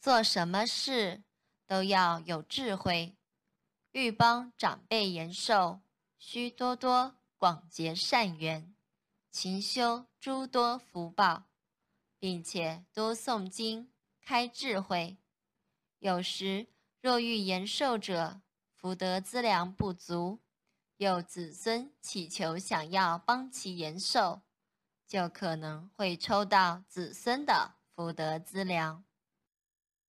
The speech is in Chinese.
做什么事都要有智慧。欲帮长辈延寿，需多多广结善缘，勤修诸多福报，并且多诵经开智慧。有时，若欲延寿者福德资粮不足，有子孙祈求想要帮其延寿，就可能会抽到子孙的福德资粮。